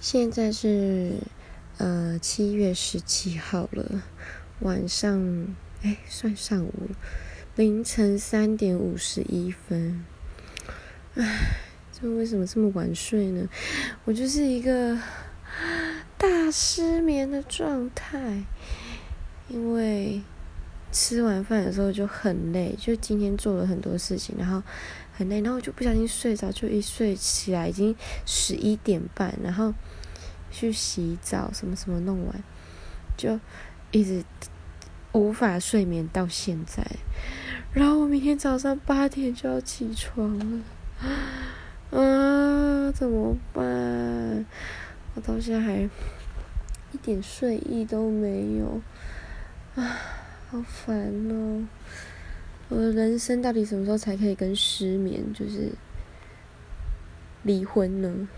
现在是呃七月十七号了，晚上哎算上午，凌晨三点五十一分。唉，这为什么这么晚睡呢？我就是一个大失眠的状态，因为吃完饭的时候就很累，就今天做了很多事情，然后很累，然后我就不小心睡着，就一睡起来已经十一点半，然后。去洗澡，什么什么弄完，就一直无法睡眠到现在。然后我明天早上八点就要起床了，啊，怎么办？我到现在还一点睡意都没有，啊，好烦哦！我的人生到底什么时候才可以跟失眠就是离婚呢？